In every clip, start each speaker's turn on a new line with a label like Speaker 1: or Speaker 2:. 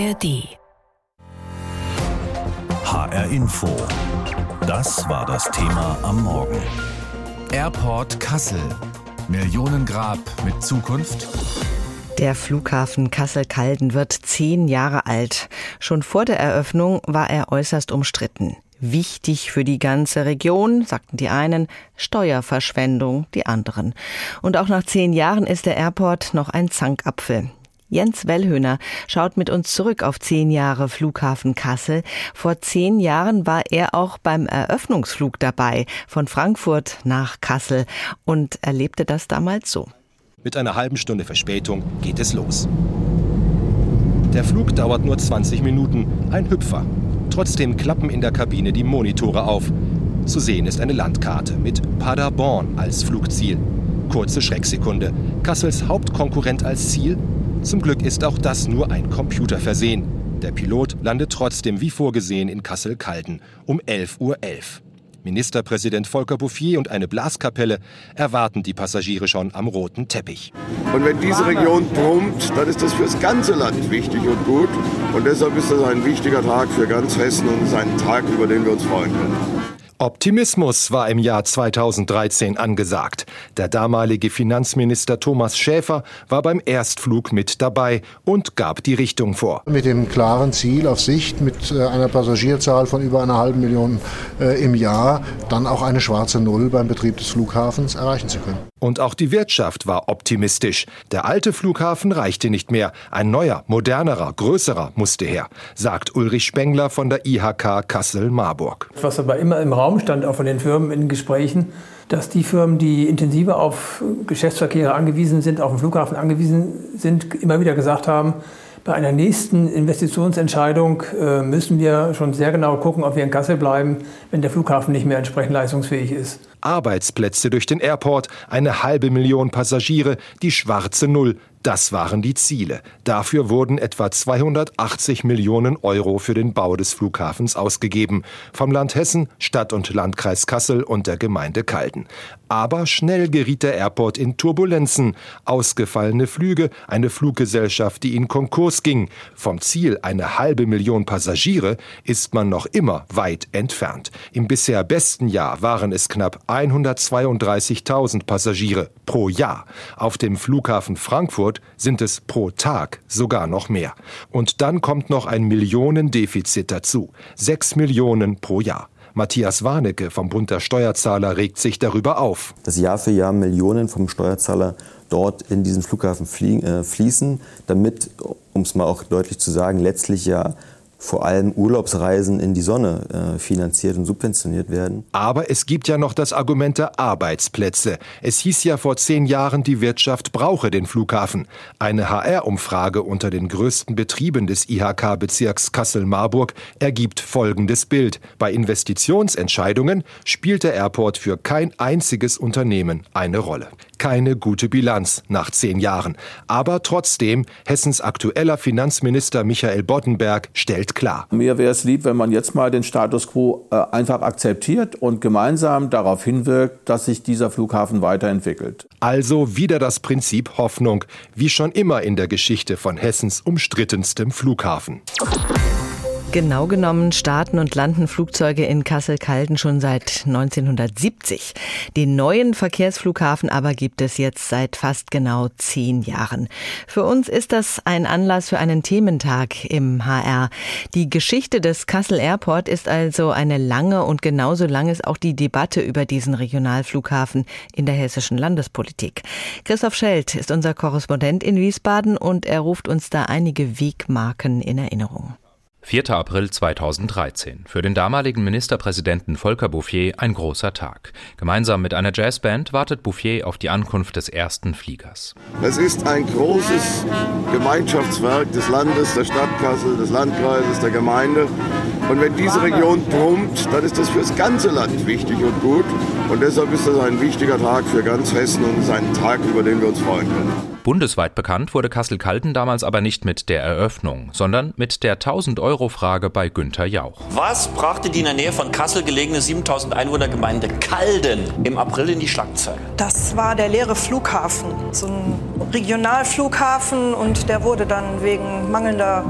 Speaker 1: ARD.
Speaker 2: HR Info. Das war das Thema am Morgen.
Speaker 3: Airport Kassel. Millionengrab mit Zukunft?
Speaker 4: Der Flughafen Kassel-Calden wird zehn Jahre alt. Schon vor der Eröffnung war er äußerst umstritten. Wichtig für die ganze Region, sagten die einen, Steuerverschwendung die anderen. Und auch nach zehn Jahren ist der Airport noch ein Zankapfel. Jens Wellhöhner schaut mit uns zurück auf zehn Jahre Flughafen Kassel. Vor zehn Jahren war er auch beim Eröffnungsflug dabei von Frankfurt nach Kassel und erlebte das damals so.
Speaker 5: Mit einer halben Stunde Verspätung geht es los. Der Flug dauert nur 20 Minuten, ein Hüpfer. Trotzdem klappen in der Kabine die Monitore auf. Zu sehen ist eine Landkarte mit Paderborn als Flugziel. Kurze Schrecksekunde. Kassels Hauptkonkurrent als Ziel zum Glück ist auch das nur ein Computer versehen. Der Pilot landet trotzdem wie vorgesehen in Kassel-Calden um 11.11 Uhr. Ministerpräsident Volker Bouffier und eine Blaskapelle erwarten die Passagiere schon am roten Teppich.
Speaker 6: Und wenn diese Region brummt, dann ist das fürs ganze Land wichtig und gut. Und deshalb ist das ein wichtiger Tag für ganz Hessen und es ist ein Tag, über den wir uns freuen können.
Speaker 5: Optimismus war im Jahr 2013 angesagt. Der damalige Finanzminister Thomas Schäfer war beim Erstflug mit dabei und gab die Richtung vor.
Speaker 7: Mit dem klaren Ziel auf Sicht, mit äh, einer Passagierzahl von über einer halben Million äh, im Jahr, dann auch eine schwarze Null beim Betrieb des Flughafens erreichen zu können.
Speaker 5: Und auch die Wirtschaft war optimistisch. Der alte Flughafen reichte nicht mehr. Ein neuer, modernerer, größerer musste her, sagt Ulrich Spengler von der IHK Kassel-Marburg.
Speaker 8: Was aber immer im Raum stand, auch von den Firmen in Gesprächen, dass die Firmen, die intensiver auf Geschäftsverkehre angewiesen sind, auf den Flughafen angewiesen sind, immer wieder gesagt haben, bei einer nächsten Investitionsentscheidung äh, müssen wir schon sehr genau gucken, ob wir in Kassel bleiben, wenn der Flughafen nicht mehr entsprechend leistungsfähig ist.
Speaker 5: Arbeitsplätze durch den Airport, eine halbe Million Passagiere, die schwarze Null. Das waren die Ziele. Dafür wurden etwa 280 Millionen Euro für den Bau des Flughafens ausgegeben. Vom Land Hessen, Stadt und Landkreis Kassel und der Gemeinde Calden. Aber schnell geriet der Airport in Turbulenzen. Ausgefallene Flüge, eine Fluggesellschaft, die in Konkurs ging. Vom Ziel eine halbe Million Passagiere ist man noch immer weit entfernt. Im bisher besten Jahr waren es knapp 132.000 Passagiere pro Jahr. Auf dem Flughafen Frankfurt sind es pro Tag sogar noch mehr. Und dann kommt noch ein Millionendefizit dazu. Sechs Millionen pro Jahr. Matthias Warnecke vom Bund der Steuerzahler regt sich darüber auf.
Speaker 9: Dass Jahr für Jahr Millionen vom Steuerzahler dort in diesen Flughafen äh, fließen, damit, um es mal auch deutlich zu sagen, letztlich ja vor allem Urlaubsreisen in die Sonne äh, finanziert und subventioniert werden.
Speaker 5: Aber es gibt ja noch das Argument der Arbeitsplätze. Es hieß ja vor zehn Jahren, die Wirtschaft brauche den Flughafen. Eine HR-Umfrage unter den größten Betrieben des IHK-Bezirks Kassel-Marburg ergibt folgendes Bild. Bei Investitionsentscheidungen spielt der Airport für kein einziges Unternehmen eine Rolle. Keine gute Bilanz nach zehn Jahren. Aber trotzdem, Hessens aktueller Finanzminister Michael Boddenberg stellt nicht klar.
Speaker 10: Mir wäre es lieb, wenn man jetzt mal den Status quo äh, einfach akzeptiert und gemeinsam darauf hinwirkt, dass sich dieser Flughafen weiterentwickelt.
Speaker 5: Also wieder das Prinzip Hoffnung, wie schon immer in der Geschichte von Hessens umstrittenstem Flughafen.
Speaker 4: Genau genommen starten und landen Flugzeuge in Kassel-Calden schon seit 1970. Den neuen Verkehrsflughafen aber gibt es jetzt seit fast genau zehn Jahren. Für uns ist das ein Anlass für einen Thementag im HR. Die Geschichte des Kassel Airport ist also eine lange und genauso lang ist auch die Debatte über diesen Regionalflughafen in der hessischen Landespolitik. Christoph Schelt ist unser Korrespondent in Wiesbaden und er ruft uns da einige Wegmarken in Erinnerung.
Speaker 11: 4. April 2013. Für den damaligen Ministerpräsidenten Volker Bouffier ein großer Tag. Gemeinsam mit einer Jazzband wartet Bouffier auf die Ankunft des ersten Fliegers.
Speaker 6: Es ist ein großes Gemeinschaftswerk des Landes, der Stadt Kassel, des Landkreises, der Gemeinde. Und wenn diese Region brummt, dann ist das für das ganze Land wichtig und gut. Und deshalb ist das ein wichtiger Tag für ganz Hessen und ist ein Tag, über den wir uns freuen können.
Speaker 11: Bundesweit bekannt wurde Kassel-Calden damals aber nicht mit der Eröffnung, sondern mit der 1000-Euro-Frage bei Günter Jauch.
Speaker 12: Was brachte die in der Nähe von Kassel gelegene 7000 Einwohnergemeinde Calden im April in die Schlagzeilen?
Speaker 13: Das war der leere Flughafen, so ein Regionalflughafen und der wurde dann wegen mangelnder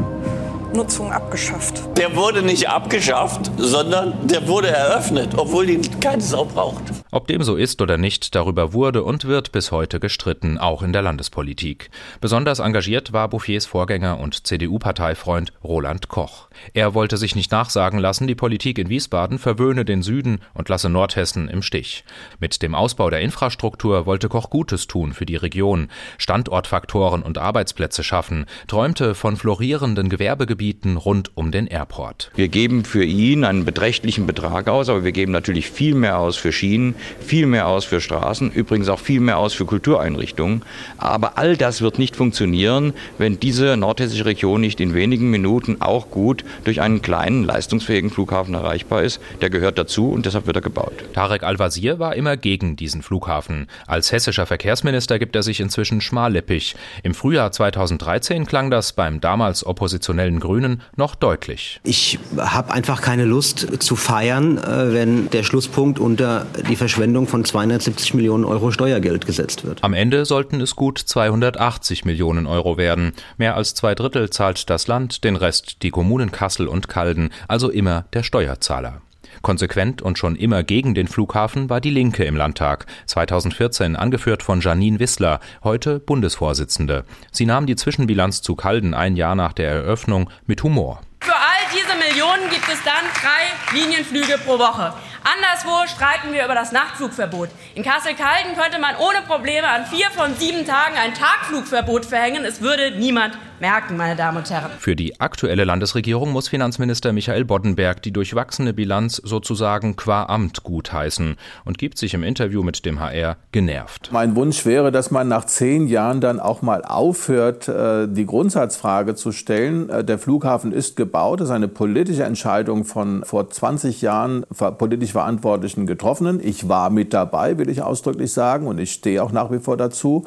Speaker 13: Nutzung abgeschafft.
Speaker 12: Der wurde nicht abgeschafft, sondern der wurde eröffnet, obwohl ihn keine Sau braucht.
Speaker 11: Ob dem so ist oder nicht, darüber wurde und wird bis heute gestritten, auch in der Landespolitik. Besonders engagiert war Bouffiers Vorgänger und CDU-Parteifreund Roland Koch. Er wollte sich nicht nachsagen lassen, die Politik in Wiesbaden verwöhne den Süden und lasse Nordhessen im Stich. Mit dem Ausbau der Infrastruktur wollte Koch Gutes tun für die Region, Standortfaktoren und Arbeitsplätze schaffen, träumte von florierenden Gewerbegebieten rund um den Airport.
Speaker 1: Wir geben für ihn einen beträchtlichen Betrag aus, aber wir geben natürlich viel mehr aus für Schienen, viel mehr aus für Straßen, übrigens auch viel mehr aus für Kultureinrichtungen. Aber all das wird nicht funktionieren, wenn diese nordhessische Region nicht in wenigen Minuten auch gut durch einen kleinen, leistungsfähigen Flughafen erreichbar ist. Der gehört dazu und deshalb wird er gebaut.
Speaker 11: Tarek Al-Wazir war immer gegen diesen Flughafen. Als hessischer Verkehrsminister gibt er sich inzwischen schmallippig. Im Frühjahr 2013 klang das beim damals oppositionellen Grünen noch deutlich.
Speaker 14: Ich habe einfach keine Lust zu feiern, äh, wenn der Schlusspunkt unter die Verschwendung von 270 Millionen Euro Steuergeld gesetzt wird.
Speaker 11: Am Ende sollten es gut 280 Millionen Euro werden. Mehr als zwei Drittel zahlt das Land, den Rest die Kommunen Kassel und Calden, also immer der Steuerzahler. Konsequent und schon immer gegen den Flughafen war die Linke im Landtag, 2014 angeführt von Janine Wissler, heute Bundesvorsitzende. Sie nahm die Zwischenbilanz zu Calden ein Jahr nach der Eröffnung mit Humor.
Speaker 15: Für all diese Millionen gibt es dann drei Linienflüge pro Woche. Anderswo streiten wir über das Nachtflugverbot. In Kassel-Calden könnte man ohne Probleme an vier von sieben Tagen ein Tagflugverbot verhängen. Es würde niemand merken, meine Damen und Herren.
Speaker 11: Für die aktuelle Landesregierung muss Finanzminister Michael Boddenberg die durchwachsene Bilanz sozusagen qua Amt gutheißen und gibt sich im Interview mit dem HR genervt.
Speaker 10: Mein Wunsch wäre, dass man nach zehn Jahren dann auch mal aufhört, äh, die Grundsatzfrage zu stellen. Äh, der Flughafen ist gebaut, das ist eine politische Entscheidung von vor 20 Jahren politisch Verantwortlichen getroffenen. Ich war mit dabei, will ich ausdrücklich sagen, und ich stehe auch nach wie vor dazu.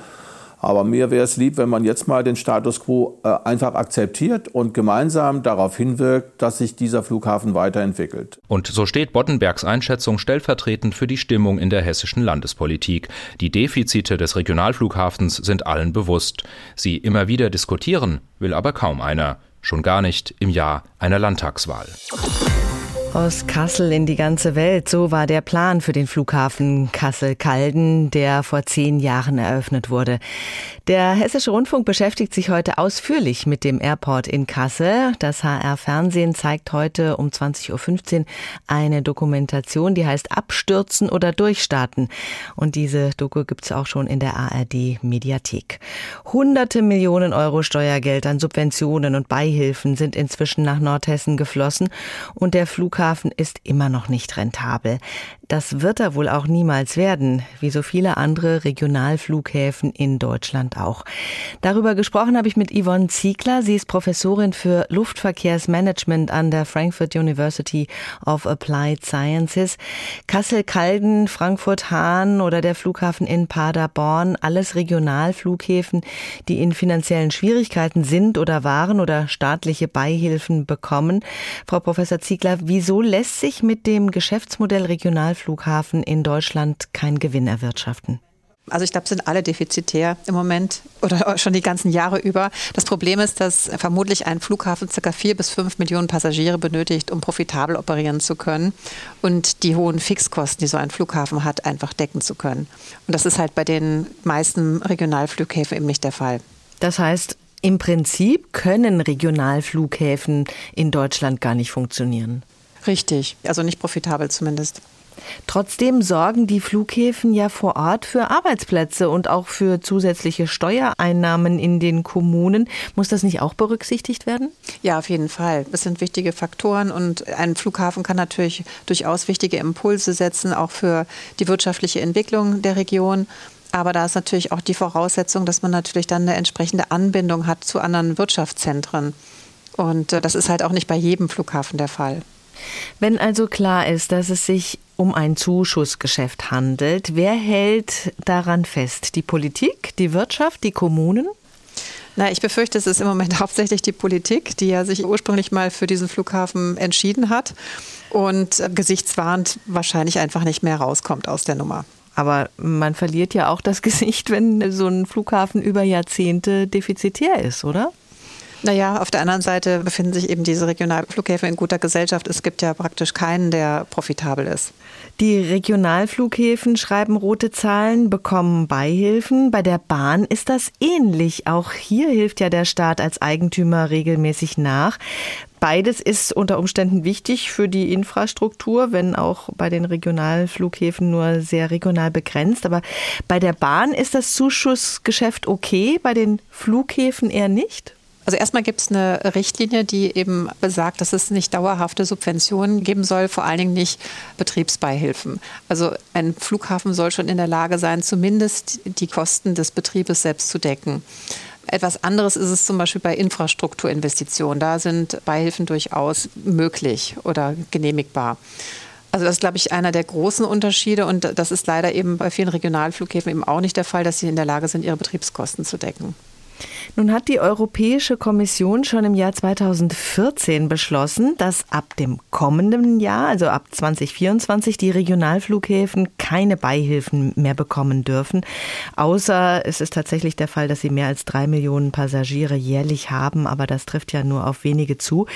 Speaker 10: Aber mir wäre es lieb, wenn man jetzt mal den Status quo äh, einfach akzeptiert und gemeinsam darauf hinwirkt, dass sich dieser Flughafen weiterentwickelt.
Speaker 11: Und so steht Boddenbergs Einschätzung stellvertretend für die Stimmung in der hessischen Landespolitik. Die Defizite des Regionalflughafens sind allen bewusst. Sie immer wieder diskutieren, will aber kaum einer. Schon gar nicht im Jahr einer Landtagswahl.
Speaker 4: Aus Kassel in die ganze Welt, so war der Plan für den Flughafen Kassel-Calden, der vor zehn Jahren eröffnet wurde. Der Hessische Rundfunk beschäftigt sich heute ausführlich mit dem Airport in Kassel. Das HR Fernsehen zeigt heute um 20.15 Uhr eine Dokumentation, die heißt Abstürzen oder Durchstarten. Und diese Doku gibt's auch schon in der ARD Mediathek. Hunderte Millionen Euro Steuergeld an Subventionen und Beihilfen sind inzwischen nach Nordhessen geflossen und der Flughafen Flughafen ist immer noch nicht rentabel. Das wird er wohl auch niemals werden, wie so viele andere Regionalflughäfen in Deutschland auch. Darüber gesprochen habe ich mit Yvonne Ziegler. Sie ist Professorin für Luftverkehrsmanagement an der Frankfurt University of Applied Sciences. Kassel-Calden, Frankfurt-Hahn oder der Flughafen in Paderborn, alles Regionalflughäfen, die in finanziellen Schwierigkeiten sind oder waren oder staatliche Beihilfen bekommen. Frau Professor Ziegler, wieso lässt sich mit dem Geschäftsmodell Regionalflughafen Flughafen in Deutschland keinen Gewinn erwirtschaften?
Speaker 16: Also ich glaube, sind alle defizitär im Moment oder schon die ganzen Jahre über. Das Problem ist, dass vermutlich ein Flughafen ca. vier bis fünf Millionen Passagiere benötigt, um profitabel operieren zu können und die hohen Fixkosten, die so ein Flughafen hat, einfach decken zu können. Und das ist halt bei den meisten Regionalflughäfen eben nicht der Fall.
Speaker 4: Das heißt, im Prinzip können Regionalflughäfen in Deutschland gar nicht funktionieren.
Speaker 16: Richtig, also nicht profitabel zumindest.
Speaker 4: Trotzdem sorgen die Flughäfen ja vor Ort für Arbeitsplätze und auch für zusätzliche Steuereinnahmen in den Kommunen. Muss das nicht auch berücksichtigt werden?
Speaker 16: Ja, auf jeden Fall. Das sind wichtige Faktoren und ein Flughafen kann natürlich durchaus wichtige Impulse setzen, auch für die wirtschaftliche Entwicklung der Region. Aber da ist natürlich auch die Voraussetzung, dass man natürlich dann eine entsprechende Anbindung hat zu anderen Wirtschaftszentren. Und äh, das ist halt auch nicht bei jedem Flughafen der Fall.
Speaker 4: Wenn also klar ist, dass es sich um ein Zuschussgeschäft handelt, wer hält daran fest? Die Politik, die Wirtschaft, die Kommunen?
Speaker 16: Na, ich befürchte, es ist im Moment hauptsächlich die Politik, die ja sich ursprünglich mal für diesen Flughafen entschieden hat und gesichtswahrend wahrscheinlich einfach nicht mehr rauskommt aus der Nummer.
Speaker 4: Aber man verliert ja auch das Gesicht, wenn so ein Flughafen über Jahrzehnte defizitär ist, oder?
Speaker 16: Naja, auf der anderen Seite befinden sich eben diese Regionalflughäfen in guter Gesellschaft. Es gibt ja praktisch keinen, der profitabel ist.
Speaker 4: Die Regionalflughäfen schreiben rote Zahlen, bekommen Beihilfen. Bei der Bahn ist das ähnlich. Auch hier hilft ja der Staat als Eigentümer regelmäßig nach. Beides ist unter Umständen wichtig für die Infrastruktur, wenn auch bei den Regionalflughäfen nur sehr regional begrenzt. Aber bei der Bahn ist das Zuschussgeschäft okay, bei den Flughäfen eher nicht?
Speaker 16: Also erstmal gibt es eine Richtlinie, die eben besagt, dass es nicht dauerhafte Subventionen geben soll, vor allen Dingen nicht Betriebsbeihilfen. Also ein Flughafen soll schon in der Lage sein, zumindest die Kosten des Betriebes selbst zu decken. Etwas anderes ist es zum Beispiel bei Infrastrukturinvestitionen. Da sind Beihilfen durchaus möglich oder genehmigbar. Also das ist, glaube ich, einer der großen Unterschiede und das ist leider eben bei vielen Regionalflughäfen eben auch nicht der Fall, dass sie in der Lage sind, ihre Betriebskosten zu decken.
Speaker 4: Nun hat die Europäische Kommission schon im Jahr 2014 beschlossen, dass ab dem kommenden Jahr, also ab 2024, die Regionalflughäfen keine Beihilfen mehr bekommen dürfen. Außer es ist tatsächlich der Fall, dass sie mehr als drei Millionen Passagiere jährlich haben, aber das trifft ja nur auf wenige zu.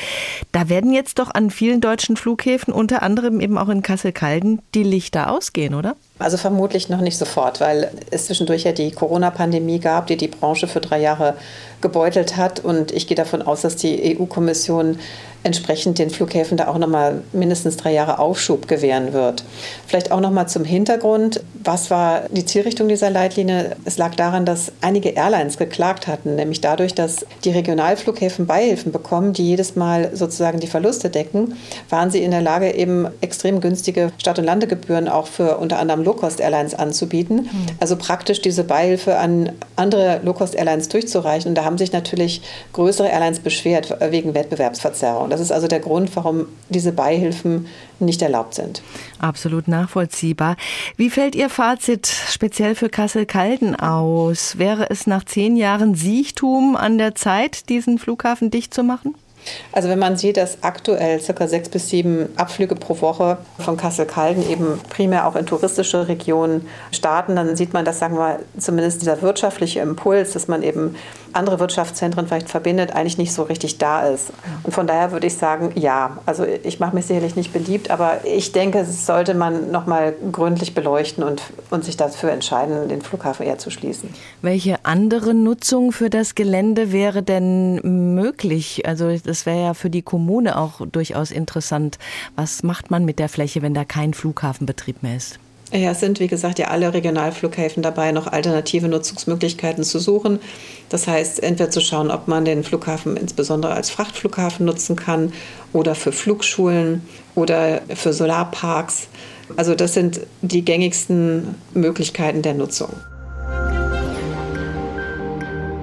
Speaker 4: Da werden jetzt doch an vielen deutschen Flughäfen, unter anderem eben auch in Kassel-Calden, die Lichter ausgehen, oder?
Speaker 16: Also vermutlich noch nicht sofort, weil es zwischendurch ja die Corona-Pandemie gab, die die Branche für drei Jahre gebeutelt hat. Und ich gehe davon aus, dass die EU-Kommission entsprechend den Flughäfen da auch nochmal mindestens drei Jahre Aufschub gewähren wird. Vielleicht auch nochmal zum Hintergrund. Was war die Zielrichtung dieser Leitlinie? Es lag daran, dass einige Airlines geklagt hatten, nämlich dadurch, dass die Regionalflughäfen Beihilfen bekommen, die jedes Mal sozusagen die Verluste decken, waren sie in der Lage, eben extrem günstige Start- und Landegebühren auch für unter anderem Low-Cost-Airlines anzubieten. Mhm. Also praktisch diese Beihilfe an andere Low-Cost-Airlines durchzureichen. Und da haben sich natürlich größere Airlines beschwert wegen Wettbewerbsverzerrung. Das ist also der Grund, warum diese Beihilfen nicht erlaubt sind.
Speaker 4: Absolut nachvollziehbar. Wie fällt Ihr Fazit speziell für Kassel-Calden aus? Wäre es nach zehn Jahren Siechtum an der Zeit, diesen Flughafen dicht zu machen?
Speaker 16: Also wenn man sieht, dass aktuell ca. sechs bis sieben Abflüge pro Woche von Kassel-Calden eben primär auch in touristische Regionen starten, dann sieht man, dass sagen wir zumindest dieser wirtschaftliche Impuls, dass man eben andere Wirtschaftszentren vielleicht verbindet, eigentlich nicht so richtig da ist. Und von daher würde ich sagen, ja. Also ich mache mich sicherlich nicht beliebt, aber ich denke, es sollte man noch mal gründlich beleuchten und, und sich dafür entscheiden, den Flughafen eher zu schließen.
Speaker 4: Welche andere Nutzung für das Gelände wäre denn möglich? Also das wäre ja für die Kommune auch durchaus interessant. Was macht man mit der Fläche, wenn da kein Flughafenbetrieb mehr ist?
Speaker 16: Ja, es sind, wie gesagt, ja alle Regionalflughäfen dabei, noch alternative Nutzungsmöglichkeiten zu suchen. Das heißt, entweder zu schauen, ob man den Flughafen insbesondere als Frachtflughafen nutzen kann oder für Flugschulen oder für Solarparks. Also das sind die gängigsten Möglichkeiten der Nutzung.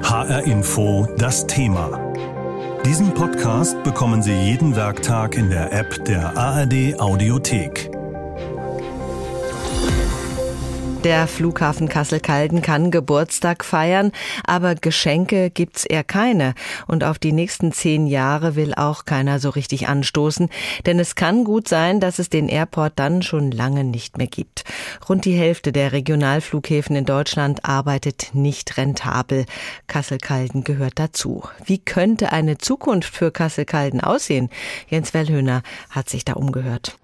Speaker 2: HR Info, das Thema. Diesen Podcast bekommen Sie jeden Werktag in der App der ARD Audiothek.
Speaker 4: Der Flughafen Kassel-Calden kann Geburtstag feiern, aber Geschenke gibt's eher keine. Und auf die nächsten zehn Jahre will auch keiner so richtig anstoßen. Denn es kann gut sein, dass es den Airport dann schon lange nicht mehr gibt. Rund die Hälfte der Regionalflughäfen in Deutschland arbeitet nicht rentabel. Kassel-Calden gehört dazu. Wie könnte eine Zukunft für Kassel-Calden aussehen? Jens Wellhöhner hat sich da umgehört.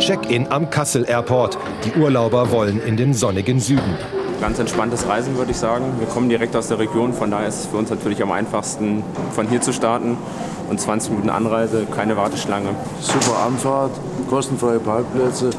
Speaker 5: Check-in am Kassel Airport. Die Urlauber wollen in den sonnigen Süden.
Speaker 17: Ganz entspanntes Reisen, würde ich sagen. Wir kommen direkt aus der Region, von daher ist es für uns natürlich am einfachsten, von hier zu starten. Und 20 Minuten Anreise, keine Warteschlange.
Speaker 18: Super Anfahrt, kostenfreie Parkplätze,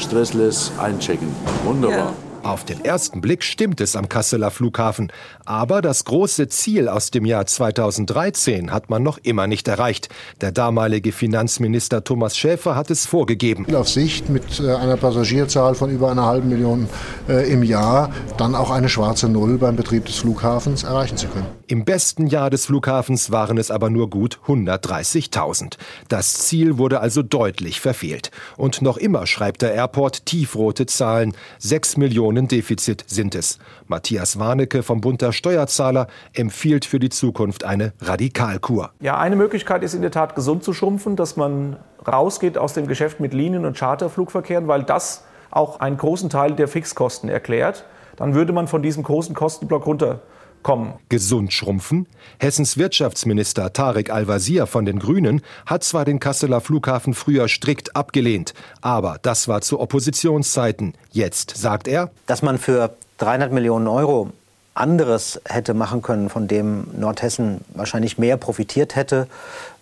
Speaker 18: stressless einchecken. Wunderbar. Ja.
Speaker 5: Auf den ersten Blick stimmt es am Kasseler Flughafen. Aber das große Ziel aus dem Jahr 2013 hat man noch immer nicht erreicht. Der damalige Finanzminister Thomas Schäfer hat es vorgegeben.
Speaker 7: Auf Sicht mit äh, einer Passagierzahl von über einer halben Million äh, im Jahr dann auch eine schwarze Null beim Betrieb des Flughafens erreichen zu können.
Speaker 5: Im besten Jahr des Flughafens waren es aber nur gut 130.000. Das Ziel wurde also deutlich verfehlt. Und noch immer schreibt der Airport tiefrote Zahlen. Sechs Millionen Defizit sind es. Matthias Warnecke vom Bund der Steuerzahler empfiehlt für die Zukunft eine Radikalkur.
Speaker 19: Ja, eine Möglichkeit ist in der Tat gesund zu schrumpfen, dass man rausgeht aus dem Geschäft mit Linien- und Charterflugverkehren, weil das auch einen großen Teil der Fixkosten erklärt. Dann würde man von diesem großen Kostenblock runter kommen.
Speaker 5: Gesund schrumpfen? Hessens Wirtschaftsminister Tarek Al-Wazir von den Grünen hat zwar den Kasseler Flughafen früher strikt abgelehnt, aber das war zu Oppositionszeiten. Jetzt sagt er,
Speaker 14: dass man für 300 Millionen Euro anderes hätte machen können, von dem Nordhessen wahrscheinlich mehr profitiert hätte.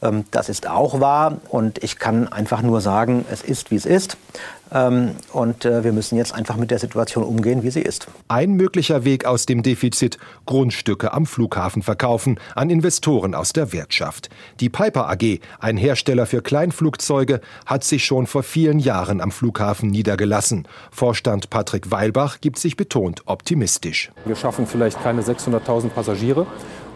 Speaker 14: Ähm, das ist auch wahr. Und ich kann einfach nur sagen, es ist, wie es ist. Ähm, und äh, wir müssen jetzt einfach mit der Situation umgehen, wie sie ist.
Speaker 5: Ein möglicher Weg aus dem Defizit, Grundstücke am Flughafen verkaufen an Investoren aus der Wirtschaft. Die Piper AG, ein Hersteller für Kleinflugzeuge, hat sich schon vor vielen Jahren am Flughafen niedergelassen. Vorstand Patrick Weilbach gibt sich betont optimistisch.
Speaker 20: Wir schaffen vielleicht keine 600.000 Passagiere,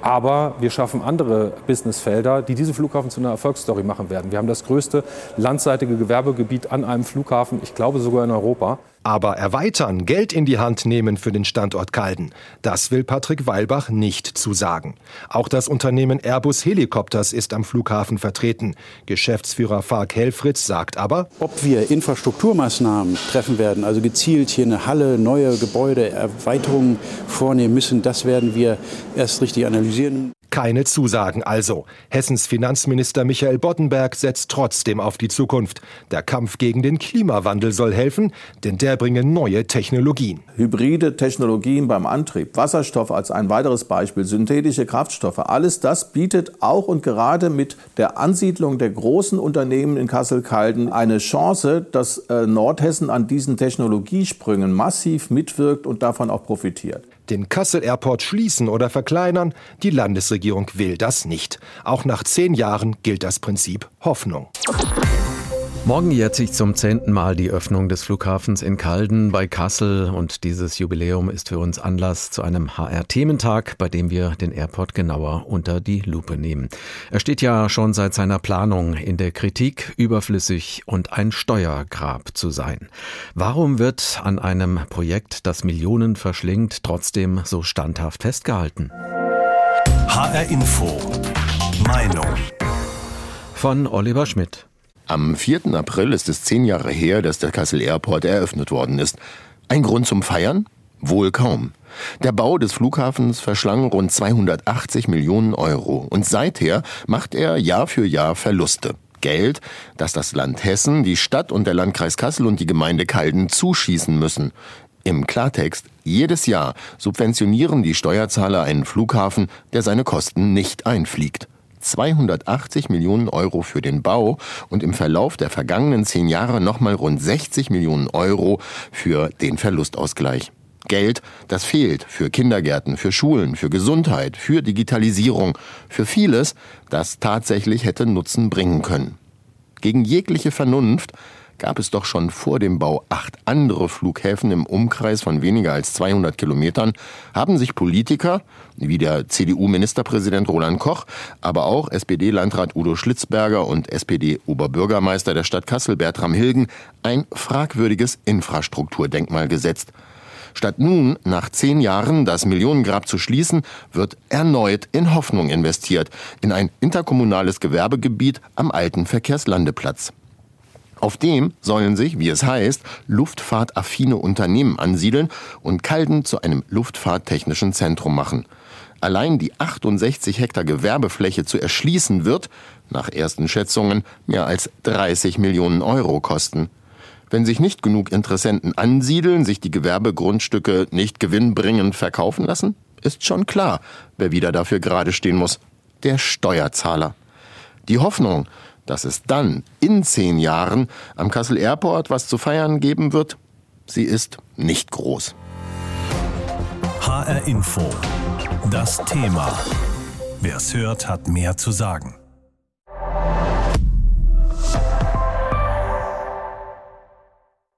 Speaker 20: aber wir schaffen andere Businessfelder, die diesen Flughafen zu einer Erfolgsstory machen werden. Wir haben das größte landseitige Gewerbegebiet an einem Flughafen, ich glaube sogar in Europa.
Speaker 5: Aber erweitern, Geld in die Hand nehmen für den Standort Calden, das will Patrick Weilbach nicht zusagen. Auch das Unternehmen Airbus Helikopters ist am Flughafen vertreten. Geschäftsführer Fark Helfritz sagt aber,
Speaker 21: ob wir Infrastrukturmaßnahmen treffen werden, also gezielt hier eine Halle, neue Gebäude, Erweiterungen vornehmen müssen, das werden wir erst richtig analysieren.
Speaker 5: Keine Zusagen also. Hessens Finanzminister Michael Boddenberg setzt trotzdem auf die Zukunft. Der Kampf gegen den Klimawandel soll helfen, denn der bringe neue Technologien.
Speaker 10: Hybride Technologien beim Antrieb, Wasserstoff als ein weiteres Beispiel, synthetische Kraftstoffe, alles das bietet auch und gerade mit der Ansiedlung der großen Unternehmen in Kassel-Calden eine Chance, dass äh, Nordhessen an diesen Technologiesprüngen massiv mitwirkt und davon auch profitiert
Speaker 5: den Kassel Airport schließen oder verkleinern, die Landesregierung will das nicht. Auch nach zehn Jahren gilt das Prinzip Hoffnung.
Speaker 22: Morgen jährt sich zum zehnten Mal die Öffnung des Flughafens in Calden bei Kassel und dieses Jubiläum ist für uns Anlass zu einem HR-Thementag, bei dem wir den Airport genauer unter die Lupe nehmen. Er steht ja schon seit seiner Planung in der Kritik, überflüssig und ein Steuergrab zu sein. Warum wird an einem Projekt, das Millionen verschlingt, trotzdem so standhaft festgehalten?
Speaker 2: HR Info. Meinung.
Speaker 22: Von Oliver Schmidt.
Speaker 23: Am 4. April ist es zehn Jahre her, dass der Kassel Airport eröffnet worden ist. Ein Grund zum Feiern? Wohl kaum. Der Bau des Flughafens verschlang rund 280 Millionen Euro und seither macht er Jahr für Jahr Verluste. Geld, das das Land Hessen, die Stadt und der Landkreis Kassel und die Gemeinde Calden zuschießen müssen. Im Klartext, jedes Jahr subventionieren die Steuerzahler einen Flughafen, der seine Kosten nicht einfliegt. 280 Millionen Euro für den Bau und im Verlauf der vergangenen zehn Jahre nochmal rund 60 Millionen Euro für den Verlustausgleich. Geld, das fehlt für Kindergärten, für Schulen, für Gesundheit, für Digitalisierung, für vieles, das tatsächlich hätte Nutzen bringen können. Gegen jegliche Vernunft gab es doch schon vor dem Bau acht andere Flughäfen im Umkreis von weniger als 200 Kilometern, haben sich Politiker, wie der CDU-Ministerpräsident Roland Koch, aber auch SPD-Landrat Udo Schlitzberger und SPD-Oberbürgermeister der Stadt Kassel Bertram Hilgen, ein fragwürdiges Infrastrukturdenkmal gesetzt. Statt nun, nach zehn Jahren, das Millionengrab zu schließen, wird erneut in Hoffnung investiert, in ein interkommunales Gewerbegebiet am alten Verkehrslandeplatz. Auf dem sollen sich, wie es heißt, luftfahrtaffine Unternehmen ansiedeln und Calden zu einem luftfahrttechnischen Zentrum machen. Allein die 68 Hektar Gewerbefläche zu erschließen wird, nach ersten Schätzungen, mehr als 30 Millionen Euro kosten. Wenn sich nicht genug Interessenten ansiedeln, sich die Gewerbegrundstücke nicht gewinnbringend verkaufen lassen, ist schon klar, wer wieder dafür gerade stehen muss. Der Steuerzahler. Die Hoffnung, dass es dann in zehn Jahren am Kassel Airport was zu feiern geben wird, sie ist nicht groß.
Speaker 2: HR Info. Das Thema. Wer es hört, hat mehr zu sagen.